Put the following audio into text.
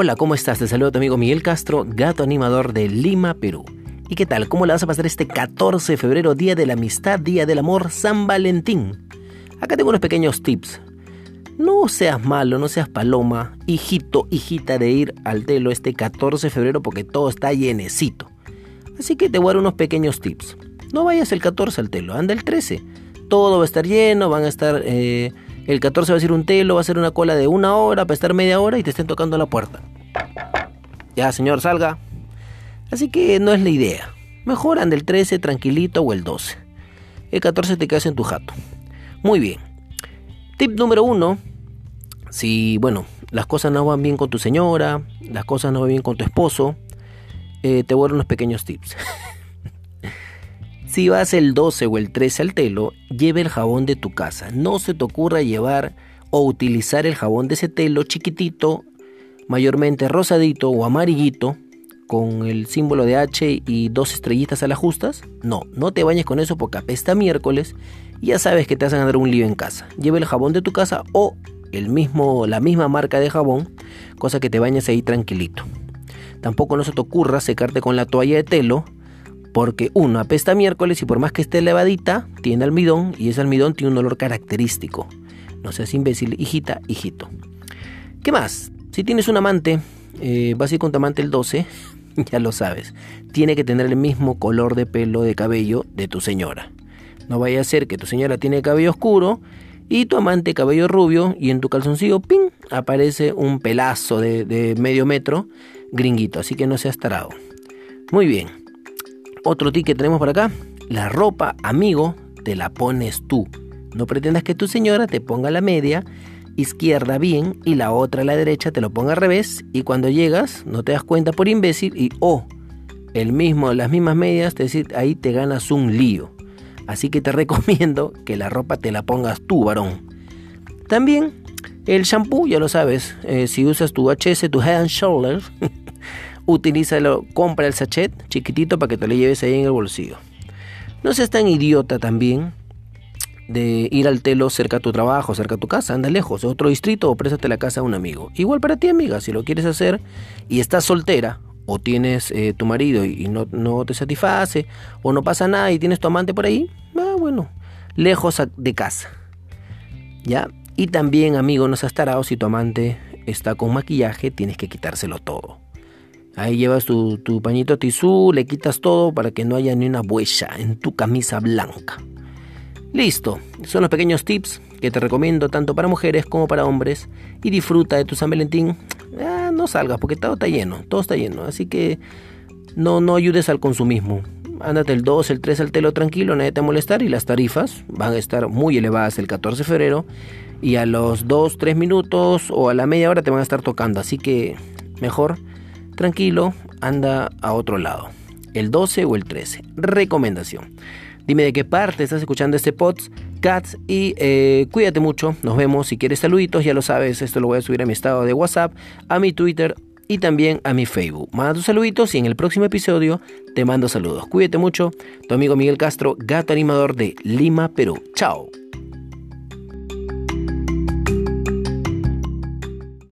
Hola, ¿cómo estás? Te saludo tu amigo Miguel Castro, gato animador de Lima, Perú. ¿Y qué tal? ¿Cómo la vas a pasar este 14 de febrero, Día de la Amistad, Día del Amor, San Valentín? Acá tengo unos pequeños tips. No seas malo, no seas paloma, hijito, hijita de ir al telo este 14 de febrero porque todo está llenecito. Así que te voy a dar unos pequeños tips. No vayas el 14 al telo, anda el 13. Todo va a estar lleno, van a estar... Eh, el 14 va a ser un telo, va a ser una cola de una hora para estar media hora y te estén tocando la puerta. Ya, señor, salga. Así que no es la idea. Mejor anda el 13 tranquilito o el 12. El 14 te quedas en tu jato. Muy bien. Tip número uno. Si, bueno, las cosas no van bien con tu señora, las cosas no van bien con tu esposo, eh, te voy a dar unos pequeños tips. Si vas el 12 o el 13 al telo, lleve el jabón de tu casa. No se te ocurra llevar o utilizar el jabón de ese telo chiquitito, mayormente rosadito o amarillito, con el símbolo de H y dos estrellitas a las justas. No, no te bañes con eso porque apesta miércoles y ya sabes que te hacen dar un lío en casa. Lleve el jabón de tu casa o el mismo, la misma marca de jabón, cosa que te bañes ahí tranquilito. Tampoco no se te ocurra secarte con la toalla de telo porque uno apesta miércoles y por más que esté levadita, tiene almidón y ese almidón tiene un olor característico. No seas imbécil, hijita, hijito. ¿Qué más? Si tienes un amante, eh, vas a ir con tu amante el 12, ya lo sabes. Tiene que tener el mismo color de pelo de cabello de tu señora. No vaya a ser que tu señora tiene cabello oscuro y tu amante cabello rubio y en tu calzoncillo, ¡ping! aparece un pelazo de, de medio metro gringuito. Así que no seas tarado. Muy bien. Otro tip que tenemos por acá, la ropa, amigo, te la pones tú. No pretendas que tu señora te ponga la media izquierda bien y la otra a la derecha te lo ponga al revés y cuando llegas no te das cuenta por imbécil y oh, el mismo, las mismas medias, te decir, ahí te ganas un lío. Así que te recomiendo que la ropa te la pongas tú, varón. También el shampoo, ya lo sabes, eh, si usas tu HS, tu Head and Shoulders, utilízalo, compra el sachet chiquitito para que te lo lleves ahí en el bolsillo. No seas tan idiota también de ir al telo cerca a tu trabajo, cerca a tu casa, anda lejos, otro distrito o préstate la casa a un amigo. Igual para ti, amiga, si lo quieres hacer y estás soltera o tienes eh, tu marido y, no, no, te satisface o no pasa nada y tienes tu amante por ahí, ah, bueno, lejos de casa. ¿Ya? Y también, amigo, no seas tarado si tu amante está con maquillaje, tienes que quitárselo todo. Ahí llevas tu, pañito tisú, le quitas todo para que no haya ni una huella en tu camisa blanca. Listo, son los pequeños tips que te recomiendo tanto para mujeres como para hombres. Y disfruta de tu San Valentín. Ah, no salgas porque todo está lleno, todo está lleno. Así que no, no ayudes al consumismo. Ándate el 2, el 3 al telo tranquilo, nadie te va molestar y las tarifas van a estar muy elevadas el 14 de febrero y a los 2, 3 minutos o a la media hora te van a estar tocando. Así que mejor tranquilo, anda a otro lado. El 12 o el 13. Recomendación. Dime de qué parte estás escuchando este podcast y eh, cuídate mucho. Nos vemos. Si quieres saluditos, ya lo sabes. Esto lo voy a subir a mi estado de WhatsApp, a mi Twitter y también a mi Facebook. Manda tus saluditos y en el próximo episodio te mando saludos. Cuídate mucho. Tu amigo Miguel Castro, gato animador de Lima, Perú. Chao.